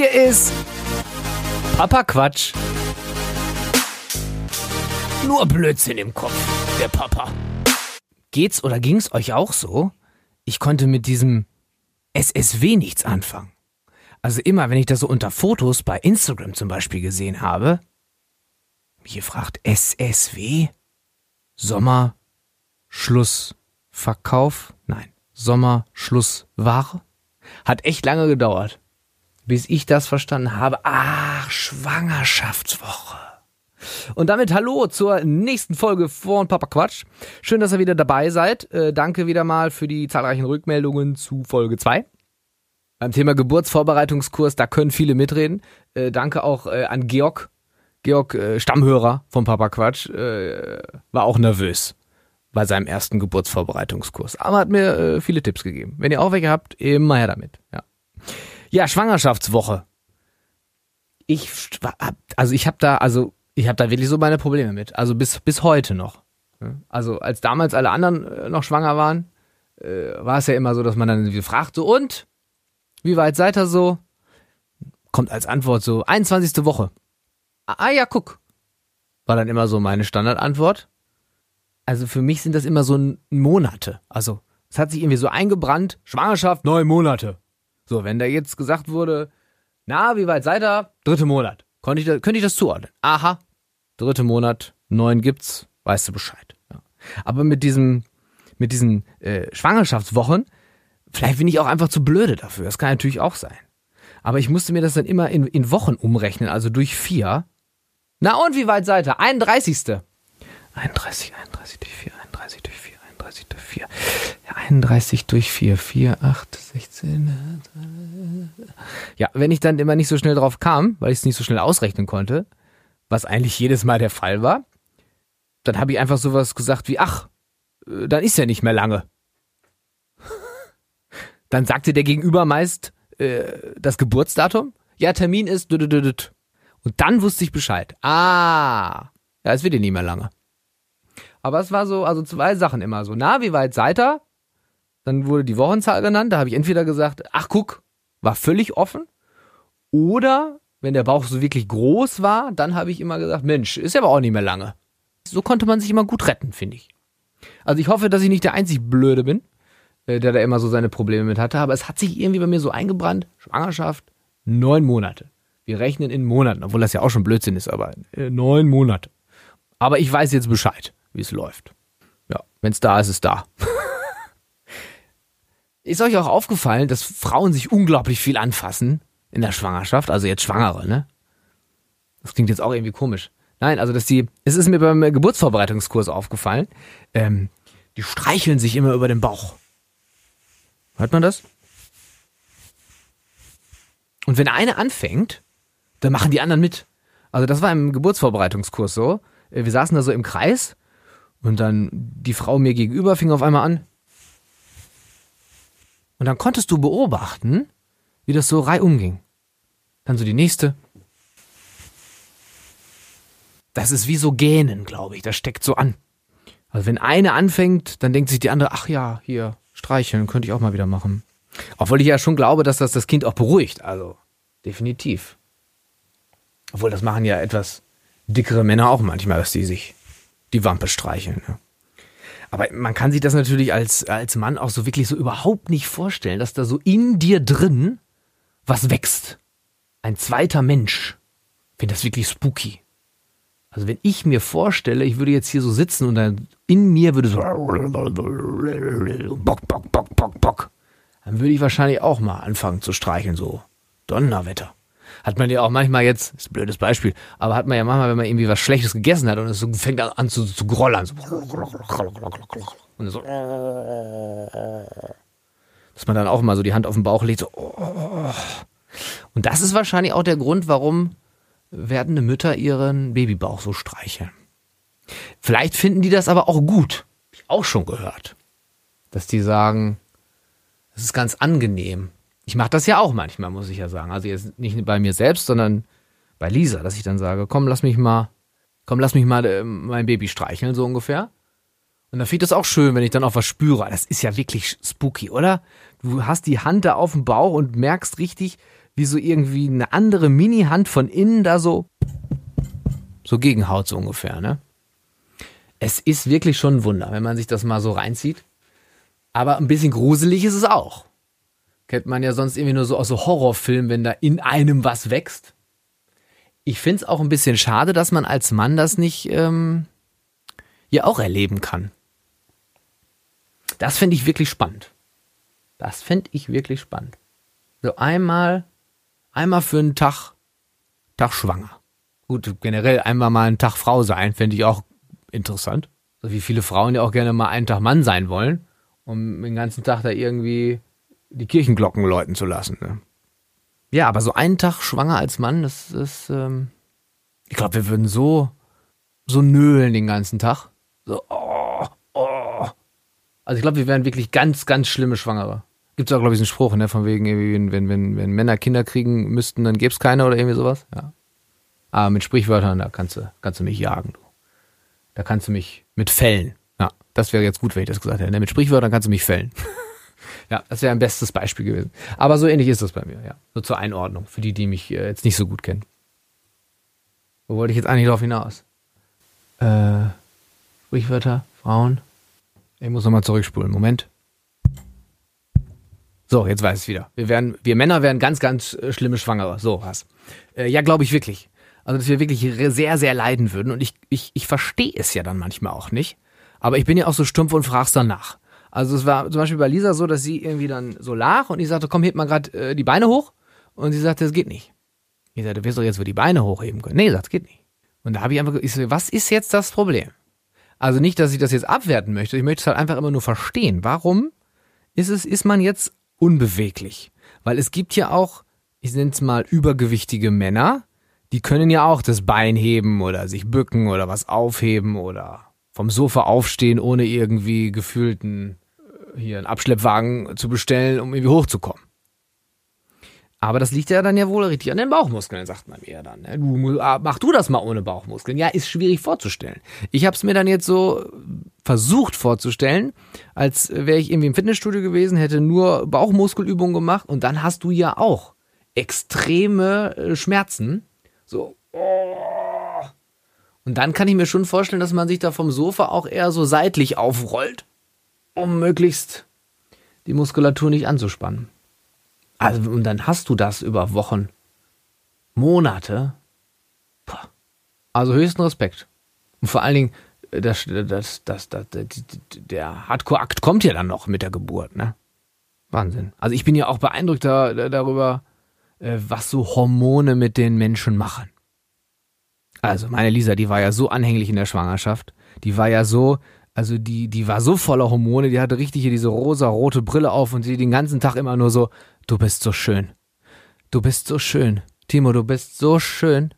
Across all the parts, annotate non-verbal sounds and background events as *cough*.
Hier ist Papa Quatsch. Nur Blödsinn im Kopf, der Papa. Geht's oder ging's euch auch so? Ich konnte mit diesem SSW nichts anfangen. Also immer, wenn ich das so unter Fotos bei Instagram zum Beispiel gesehen habe, mich gefragt, SSW? Sommer, Schluss, Verkauf? Nein, Sommer, Schluss, Ware? Hat echt lange gedauert, bis ich das verstanden habe. Ach, Schwangerschaftswoche. Und damit hallo zur nächsten Folge von Papa Quatsch. Schön, dass ihr wieder dabei seid. Äh, danke wieder mal für die zahlreichen Rückmeldungen zu Folge 2. Beim Thema Geburtsvorbereitungskurs, da können viele mitreden. Äh, danke auch äh, an Georg. Georg, äh, Stammhörer von Papa Quatsch, äh, war auch nervös bei seinem ersten Geburtsvorbereitungskurs. Aber hat mir äh, viele Tipps gegeben. Wenn ihr auch welche habt, immer her damit. Ja, ja Schwangerschaftswoche. Ich, also ich habe da, also ich habe da wirklich so meine Probleme mit. Also bis, bis heute noch. Also als damals alle anderen äh, noch schwanger waren, äh, war es ja immer so, dass man dann gefragt so, und? Wie weit seid ihr so? Kommt als Antwort so, 21. Woche. Ah, ah ja, guck. War dann immer so meine Standardantwort. Also für mich sind das immer so Monate. Also es hat sich irgendwie so eingebrannt, Schwangerschaft, neun Monate. So, wenn da jetzt gesagt wurde, na, wie weit seid ihr? Dritte Monat. Konnte ich da, könnte ich das zuordnen? Aha, dritte Monat, neun gibt's, weißt du Bescheid. Ja. Aber mit diesem, mit diesen äh, Schwangerschaftswochen, Vielleicht bin ich auch einfach zu blöde dafür. Das kann natürlich auch sein. Aber ich musste mir das dann immer in, in Wochen umrechnen, also durch vier. Na und wie weit seid ihr? 31. 31, 31 durch 4, 31 durch 4, 31 durch 4. Ja, 31 durch 4, 4, 8, 16. Ja, wenn ich dann immer nicht so schnell drauf kam, weil ich es nicht so schnell ausrechnen konnte, was eigentlich jedes Mal der Fall war, dann habe ich einfach sowas gesagt wie, ach, äh, dann ist ja nicht mehr lange. *laughs* Dann sagte der Gegenüber meist äh, das Geburtsdatum. Ja, Termin ist. Und dann wusste ich Bescheid. Ah, ja, es wird ja nie mehr lange. Aber es war so, also zwei Sachen immer so. Na, wie weit seid ihr? Dann wurde die Wochenzahl genannt. Da habe ich entweder gesagt, ach guck, war völlig offen. Oder wenn der Bauch so wirklich groß war, dann habe ich immer gesagt, Mensch, ist ja aber auch nicht mehr lange. So konnte man sich immer gut retten, finde ich. Also ich hoffe, dass ich nicht der einzig Blöde bin. Äh, der da immer so seine Probleme mit hatte. Aber es hat sich irgendwie bei mir so eingebrannt. Schwangerschaft, neun Monate. Wir rechnen in Monaten, obwohl das ja auch schon Blödsinn ist, aber äh, neun Monate. Aber ich weiß jetzt Bescheid, wie es läuft. Ja, wenn es da ist, ist es da. *laughs* ist euch auch aufgefallen, dass Frauen sich unglaublich viel anfassen in der Schwangerschaft? Also jetzt Schwangere, ne? Das klingt jetzt auch irgendwie komisch. Nein, also dass die, es ist mir beim Geburtsvorbereitungskurs aufgefallen, ähm, die streicheln sich immer über den Bauch. Hört man das? Und wenn eine anfängt, dann machen die anderen mit. Also das war im Geburtsvorbereitungskurs so. Äh, wir saßen da so im Kreis und dann die Frau mir gegenüber fing auf einmal an. Und dann konntest du beobachten, wie das so reihum ging. Dann so die nächste. Das ist wie so Gähnen, glaube ich. Das steckt so an. Also wenn eine anfängt, dann denkt sich die andere, ach ja, hier, Streicheln könnte ich auch mal wieder machen. Obwohl ich ja schon glaube, dass das das Kind auch beruhigt. Also, definitiv. Obwohl, das machen ja etwas dickere Männer auch manchmal, dass die sich die Wampe streicheln. Ja. Aber man kann sich das natürlich als, als Mann auch so wirklich so überhaupt nicht vorstellen, dass da so in dir drin was wächst. Ein zweiter Mensch. Ich finde das wirklich spooky. Also wenn ich mir vorstelle, ich würde jetzt hier so sitzen und dann in mir würde so Bock, Bock, Bock, Bock, Bock, dann würde ich wahrscheinlich auch mal anfangen zu streicheln, so Donnerwetter. Hat man ja auch manchmal jetzt, ist ein blödes Beispiel, aber hat man ja manchmal, wenn man irgendwie was Schlechtes gegessen hat und es so fängt an zu, zu grollern. So. Und so. Dass man dann auch mal so die Hand auf den Bauch legt, so. Und das ist wahrscheinlich auch der Grund, warum werdende Mütter ihren Babybauch so streicheln. Vielleicht finden die das aber auch gut. Hab ich auch schon gehört. Dass die sagen, das ist ganz angenehm. Ich mache das ja auch manchmal, muss ich ja sagen. Also jetzt nicht bei mir selbst, sondern bei Lisa, dass ich dann sage, komm, lass mich mal, komm, lass mich mal äh, mein Baby streicheln, so ungefähr. Und da finde ich das auch schön, wenn ich dann auch was spüre. Das ist ja wirklich spooky, oder? Du hast die Hand da auf dem Bauch und merkst richtig, wie so irgendwie eine andere Mini-Hand von innen da so, so gegenhaut, so ungefähr, ne? Es ist wirklich schon ein Wunder, wenn man sich das mal so reinzieht. Aber ein bisschen gruselig ist es auch. Kennt man ja sonst irgendwie nur so aus so Horrorfilmen, wenn da in einem was wächst. Ich finde es auch ein bisschen schade, dass man als Mann das nicht ähm, ja auch erleben kann. Das finde ich wirklich spannend. Das finde ich wirklich spannend. So einmal, einmal für einen Tag, Tag schwanger. Gut, generell einmal mal einen Tag Frau sein, finde ich auch interessant. So wie viele Frauen ja auch gerne mal einen Tag Mann sein wollen, um den ganzen Tag da irgendwie die Kirchenglocken läuten zu lassen. Ne? Ja, aber so einen Tag schwanger als Mann, das ist, ähm, ich glaube, wir würden so, so nölen den ganzen Tag. So, oh, oh. Also ich glaube, wir wären wirklich ganz, ganz schlimme Schwangere. Gibt es auch, glaube ich, einen Spruch, ne, von wegen, wenn, wenn, wenn Männer Kinder kriegen müssten, dann gäbe es keine oder irgendwie sowas. Ja. Aber mit Sprichwörtern, da kannst du, kannst du mich jagen, du. Da kannst du mich mit fällen. Ja, das wäre jetzt gut, wenn ich das gesagt hätte. Ne? Mit Sprichwörtern kannst du mich fällen. *laughs* ja, das wäre ein bestes Beispiel gewesen. Aber so ähnlich ist das bei mir, ja. So zur Einordnung, für die, die mich äh, jetzt nicht so gut kennen. Wo wollte ich jetzt eigentlich drauf hinaus? Äh, Sprichwörter, Frauen. Ich muss nochmal zurückspulen. Moment. So, jetzt weiß ich wieder. Wir werden, wir Männer werden ganz, ganz äh, schlimme Schwangere. So was. Äh, ja, glaube ich wirklich. Also, dass wir wirklich sehr, sehr leiden würden. Und ich, ich, ich verstehe es ja dann manchmal auch nicht. Aber ich bin ja auch so stumpf und frag's dann nach. Also es war zum Beispiel bei Lisa so, dass sie irgendwie dann so lag und ich sagte, komm, heb mal gerade äh, die Beine hoch. Und sie sagte, das geht nicht. Ich sagte, du wirst doch jetzt wohl die Beine hochheben können. Nee, das geht nicht. Und da habe ich einfach, ich so, was ist jetzt das Problem? Also nicht, dass ich das jetzt abwerten möchte. Ich möchte es halt einfach immer nur verstehen. Warum ist es, ist man jetzt unbeweglich? Weil es gibt ja auch, ich nenne es mal übergewichtige Männer, die können ja auch das Bein heben oder sich bücken oder was aufheben oder vom Sofa aufstehen, ohne irgendwie gefühlten hier einen Abschleppwagen zu bestellen, um irgendwie hochzukommen. Aber das liegt ja dann ja wohl richtig an den Bauchmuskeln, sagt man mir dann. Ne? Du, ah, mach du das mal ohne Bauchmuskeln. Ja, ist schwierig vorzustellen. Ich habe es mir dann jetzt so versucht vorzustellen, als wäre ich irgendwie im Fitnessstudio gewesen, hätte nur Bauchmuskelübungen gemacht und dann hast du ja auch extreme äh, Schmerzen so. Oh. Und dann kann ich mir schon vorstellen, dass man sich da vom Sofa auch eher so seitlich aufrollt, um möglichst die Muskulatur nicht anzuspannen. Also, und dann hast du das über Wochen, Monate. Puh. Also höchsten Respekt. Und vor allen Dingen, das, das, das, das, der Hardcore-Akt kommt ja dann noch mit der Geburt, ne? Wahnsinn. Also ich bin ja auch beeindruckt darüber, äh, was so Hormone mit den Menschen machen. Also meine Lisa, die war ja so anhänglich in der Schwangerschaft. Die war ja so, also die, die war so voller Hormone, die hatte richtig hier diese rosa-rote Brille auf und sie den ganzen Tag immer nur so, du bist so schön. Du bist so schön. Timo, du bist so schön.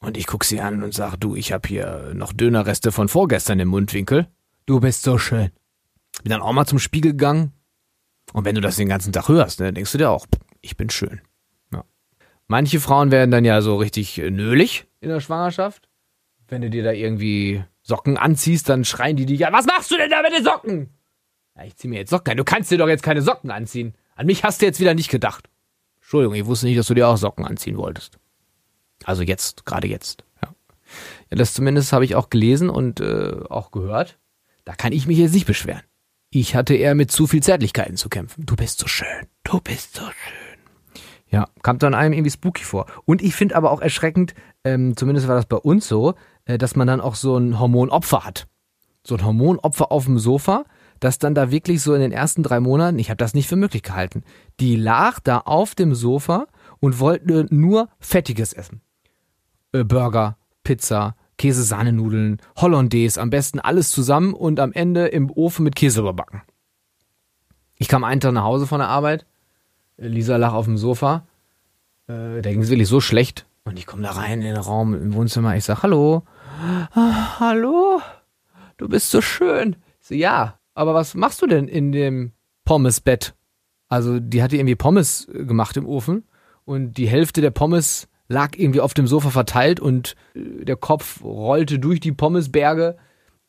Und ich guck sie an und sag, du, ich hab hier noch Dönerreste von vorgestern im Mundwinkel. Du bist so schön. Bin dann auch mal zum Spiegel gegangen. Und wenn du das den ganzen Tag hörst, ne, denkst du dir auch, ich bin schön. Ja. Manche Frauen werden dann ja so richtig äh, nölig in der Schwangerschaft. Wenn du dir da irgendwie Socken anziehst, dann schreien die dich ja, was machst du denn da mit den Socken? Ja, ich zieh mir jetzt Socken an. Du kannst dir doch jetzt keine Socken anziehen. An mich hast du jetzt wieder nicht gedacht. Entschuldigung, ich wusste nicht, dass du dir auch Socken anziehen wolltest. Also jetzt, gerade jetzt. Ja. ja, das zumindest habe ich auch gelesen und äh, auch gehört. Da kann ich mich jetzt nicht beschweren. Ich hatte eher mit zu viel Zärtlichkeiten zu kämpfen. Du bist so schön. Du bist so schön. Ja, kam dann einem irgendwie spooky vor. Und ich finde aber auch erschreckend, ähm, zumindest war das bei uns so, äh, dass man dann auch so ein Hormonopfer hat. So ein Hormonopfer auf dem Sofa, das dann da wirklich so in den ersten drei Monaten, ich habe das nicht für möglich gehalten, die lag da auf dem Sofa und wollte nur Fettiges essen. Äh, Burger, Pizza, Käse-Sahnenudeln, Hollandaise, am besten alles zusammen und am Ende im Ofen mit Käse überbacken. Ich kam einen Tag nach Hause von der Arbeit, Lisa lag auf dem Sofa. Äh, da ging es wirklich so schlecht. Und ich komme da rein in den Raum im Wohnzimmer. Ich sage, hallo. Ah, hallo? Du bist so schön. Ich so, ja, aber was machst du denn in dem Pommesbett? Also, die hatte irgendwie Pommes äh, gemacht im Ofen. Und die Hälfte der Pommes lag irgendwie auf dem Sofa verteilt und äh, der Kopf rollte durch die Pommesberge.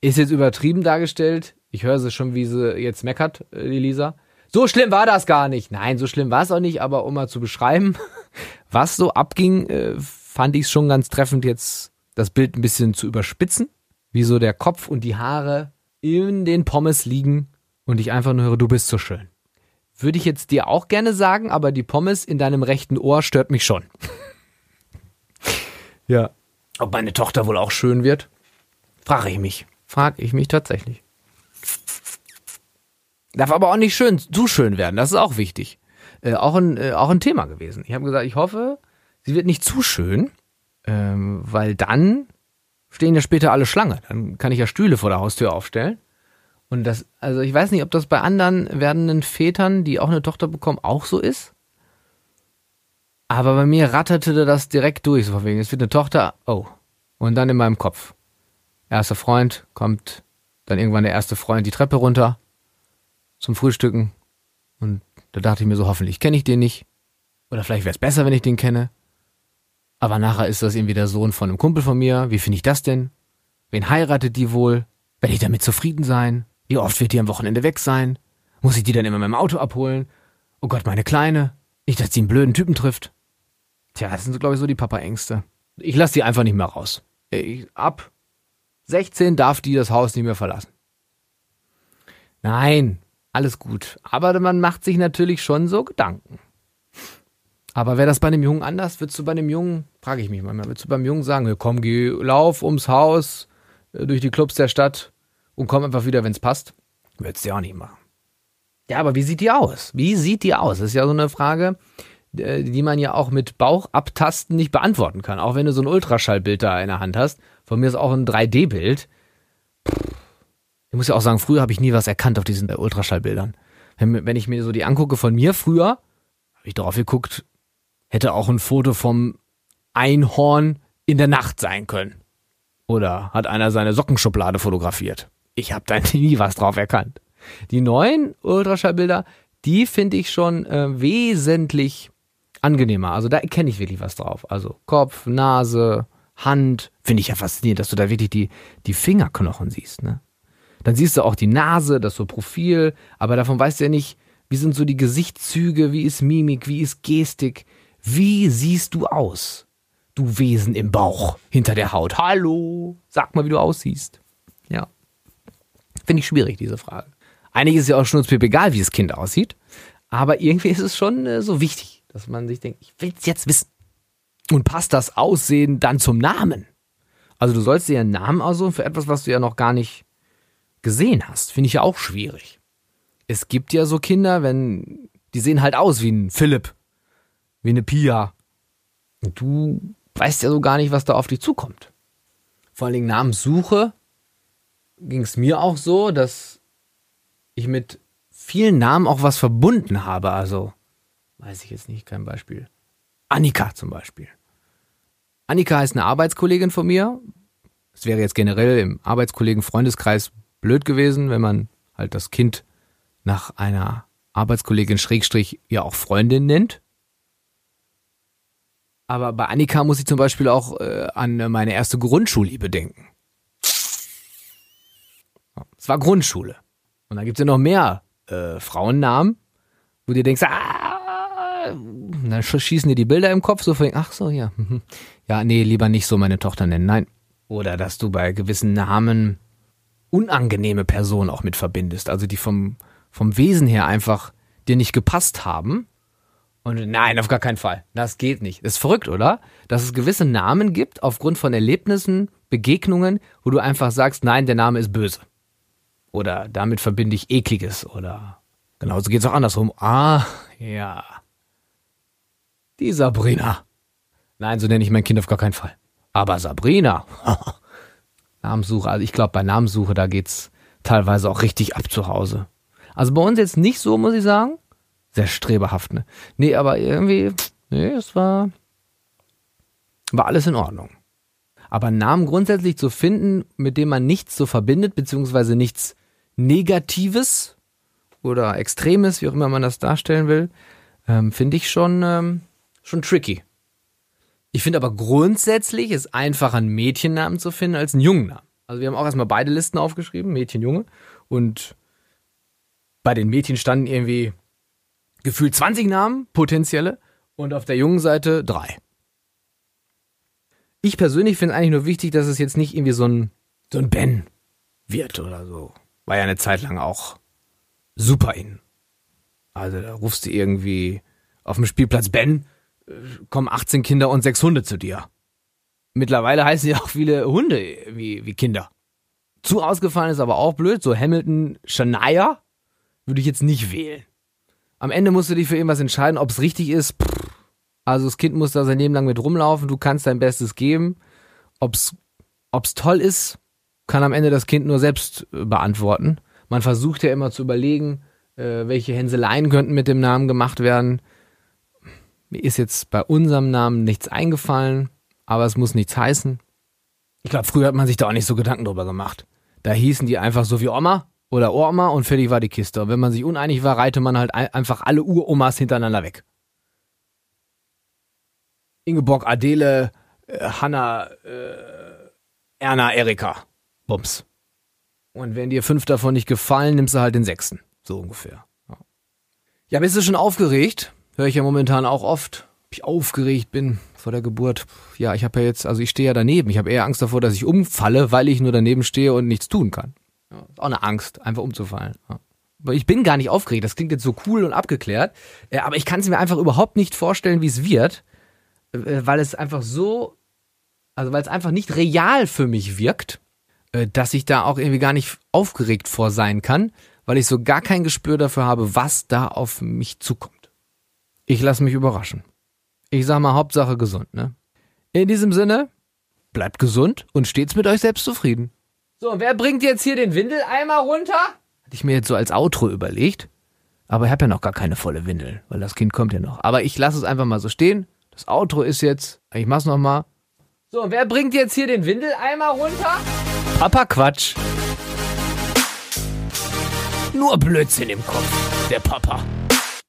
Ist jetzt übertrieben dargestellt. Ich höre sie schon, wie sie jetzt meckert, äh, die Lisa So schlimm war das gar nicht. Nein, so schlimm war es auch nicht, aber um mal zu beschreiben, *laughs* was so abging, äh, fand ich es schon ganz treffend, jetzt das Bild ein bisschen zu überspitzen, wie so der Kopf und die Haare in den Pommes liegen und ich einfach nur höre, du bist so schön. Würde ich jetzt dir auch gerne sagen, aber die Pommes in deinem rechten Ohr stört mich schon. *laughs* ja. Ob meine Tochter wohl auch schön wird? Frage ich mich. Frage ich mich tatsächlich. Darf aber auch nicht schön, zu schön werden, das ist auch wichtig. Äh, auch, ein, äh, auch ein Thema gewesen. Ich habe gesagt, ich hoffe, sie wird nicht zu schön, ähm, weil dann stehen ja später alle Schlange. Dann kann ich ja Stühle vor der Haustür aufstellen. Und das, also ich weiß nicht, ob das bei anderen werdenden Vätern, die auch eine Tochter bekommen, auch so ist. Aber bei mir ratterte das direkt durch, so von wegen, es wird eine Tochter, oh. Und dann in meinem Kopf. Erster Freund, kommt dann irgendwann der erste Freund die Treppe runter zum Frühstücken. Und da dachte ich mir so, hoffentlich kenne ich den nicht. Oder vielleicht wäre es besser, wenn ich den kenne. Aber nachher ist das irgendwie der Sohn von einem Kumpel von mir. Wie finde ich das denn? Wen heiratet die wohl? Werde ich damit zufrieden sein? Wie oft wird die am Wochenende weg sein? Muss ich die dann immer mit dem Auto abholen? Oh Gott, meine Kleine. Nicht, dass sie einen blöden Typen trifft. Tja, das sind, glaube ich, so die Papa-Ängste. Ich lasse die einfach nicht mehr raus. Ich, ab 16 darf die das Haus nicht mehr verlassen. Nein, alles gut. Aber man macht sich natürlich schon so Gedanken. Aber wäre das bei einem Jungen anders? Würdest du bei einem Jungen, frage ich mich manchmal, würdest du beim Jungen sagen, komm, geh, lauf ums Haus, äh, durch die Clubs der Stadt und komm einfach wieder, wenn es passt? Würdest du auch nicht machen. Ja, aber wie sieht die aus? Wie sieht die aus? Das ist ja so eine Frage, äh, die man ja auch mit Bauch abtasten nicht beantworten kann. Auch wenn du so ein Ultraschallbild da in der Hand hast. Von mir ist auch ein 3D-Bild. Ich muss ja auch sagen, früher habe ich nie was erkannt auf diesen Ultraschallbildern. Wenn, wenn ich mir so die angucke von mir früher, habe ich drauf geguckt, hätte auch ein Foto vom Einhorn in der Nacht sein können. Oder hat einer seine Sockenschublade fotografiert. Ich habe da *laughs* nie was drauf erkannt. Die neuen Ultraschallbilder, die finde ich schon äh, wesentlich angenehmer. Also da erkenne ich wirklich was drauf. Also Kopf, Nase, Hand. Finde ich ja faszinierend, dass du da wirklich die, die Fingerknochen siehst. Ne? Dann siehst du auch die Nase, das so Profil, aber davon weißt du ja nicht, wie sind so die Gesichtszüge, wie ist Mimik, wie ist Gestik, wie siehst du aus? Du Wesen im Bauch, hinter der Haut. Hallo, sag mal, wie du aussiehst. Ja. Finde ich schwierig, diese Frage. Eigentlich ist ja auch schon egal, wie das Kind aussieht. Aber irgendwie ist es schon äh, so wichtig, dass man sich denkt, ich will es jetzt wissen. Und passt das Aussehen dann zum Namen? Also du sollst dir einen Namen aussuchen für etwas, was du ja noch gar nicht gesehen hast. Finde ich ja auch schwierig. Es gibt ja so Kinder, wenn die sehen halt aus wie ein Philipp wie eine Pia. Du weißt ja so gar nicht, was da auf dich zukommt. Vor allen Dingen Namenssuche ging es mir auch so, dass ich mit vielen Namen auch was verbunden habe. Also, weiß ich jetzt nicht, kein Beispiel. Annika zum Beispiel. Annika ist eine Arbeitskollegin von mir. Es wäre jetzt generell im Arbeitskollegen-Freundeskreis blöd gewesen, wenn man halt das Kind nach einer Arbeitskollegin Schrägstrich ja auch Freundin nennt. Aber bei Annika muss ich zum Beispiel auch äh, an meine erste Grundschulliebe denken. Es war Grundschule. Und dann gibt es ja noch mehr äh, Frauennamen, wo du denkst, ah, dann schießen dir die Bilder im Kopf, so von, ach so, ja. Mhm. Ja, nee, lieber nicht so meine Tochter nennen, nein. Oder dass du bei gewissen Namen unangenehme Personen auch mit verbindest, also die vom, vom Wesen her einfach dir nicht gepasst haben und nein, auf gar keinen Fall. Das geht nicht. Das ist verrückt, oder? Dass es gewisse Namen gibt aufgrund von Erlebnissen, Begegnungen, wo du einfach sagst, nein, der Name ist böse. Oder damit verbinde ich ekliges oder genauso geht es auch andersrum. Ah, ja. Die Sabrina. Nein, so nenne ich mein Kind auf gar keinen Fall. Aber Sabrina. *laughs* Namenssuche, also ich glaube bei Namenssuche, da geht's teilweise auch richtig ab zu Hause. Also bei uns jetzt nicht so, muss ich sagen sehr streberhaft, ne? Nee, aber irgendwie, nee, es war, war alles in Ordnung. Aber Namen grundsätzlich zu finden, mit dem man nichts so verbindet, beziehungsweise nichts Negatives oder Extremes, wie auch immer man das darstellen will, ähm, finde ich schon, ähm, schon tricky. Ich finde aber grundsätzlich ist einfacher, einen Mädchennamen zu finden als einen Jungennamen. Also wir haben auch erstmal beide Listen aufgeschrieben, Mädchen, Junge. Und bei den Mädchen standen irgendwie Gefühlt 20 Namen, potenzielle, und auf der jungen Seite drei. Ich persönlich finde eigentlich nur wichtig, dass es jetzt nicht irgendwie so ein, so ein Ben wird oder so. War ja eine Zeit lang auch super in. Also da rufst du irgendwie auf dem Spielplatz Ben, kommen 18 Kinder und sechs Hunde zu dir. Mittlerweile heißen ja auch viele Hunde wie, wie Kinder. Zu ausgefallen ist aber auch blöd. So Hamilton, Shania würde ich jetzt nicht wählen. Am Ende musst du dich für irgendwas entscheiden, ob es richtig ist. Also das Kind muss da sein Leben lang mit rumlaufen. Du kannst dein Bestes geben. Ob's, ob's toll ist, kann am Ende das Kind nur selbst äh, beantworten. Man versucht ja immer zu überlegen, äh, welche Hänseleien könnten mit dem Namen gemacht werden. Mir ist jetzt bei unserem Namen nichts eingefallen, aber es muss nichts heißen. Ich glaube, früher hat man sich da auch nicht so Gedanken drüber gemacht. Da hießen die einfach so wie Oma oder Oma und fertig war die Kiste. Und wenn man sich uneinig war, reihte man halt einfach alle Uromas hintereinander weg. Ingeborg, Adele, äh, Hanna, äh, Erna, Erika. Bums. Und wenn dir fünf davon nicht gefallen, nimmst du halt den sechsten. So ungefähr. Ja bist du schon aufgeregt? Höre ich ja momentan auch oft. Ob ich aufgeregt bin vor der Geburt. Ja, ich habe ja jetzt, also ich stehe ja daneben. Ich habe eher Angst davor, dass ich umfalle, weil ich nur daneben stehe und nichts tun kann. Ist auch eine Angst, einfach umzufallen. Ja. Aber ich bin gar nicht aufgeregt. Das klingt jetzt so cool und abgeklärt. Äh, aber ich kann es mir einfach überhaupt nicht vorstellen, wie es wird, äh, weil es einfach so, also weil es einfach nicht real für mich wirkt, äh, dass ich da auch irgendwie gar nicht aufgeregt vor sein kann, weil ich so gar kein Gespür dafür habe, was da auf mich zukommt. Ich lasse mich überraschen. Ich sag mal Hauptsache gesund, ne? In diesem Sinne, bleibt gesund und stets mit euch selbst zufrieden. So, und wer bringt jetzt hier den Windeleimer runter? Hatte ich mir jetzt so als Outro überlegt. Aber ich habe ja noch gar keine volle Windel, weil das Kind kommt ja noch. Aber ich lasse es einfach mal so stehen. Das Outro ist jetzt, ich mach's noch mal. So, und wer bringt jetzt hier den Windeleimer runter? Papa Quatsch. Nur Blödsinn im Kopf, der Papa.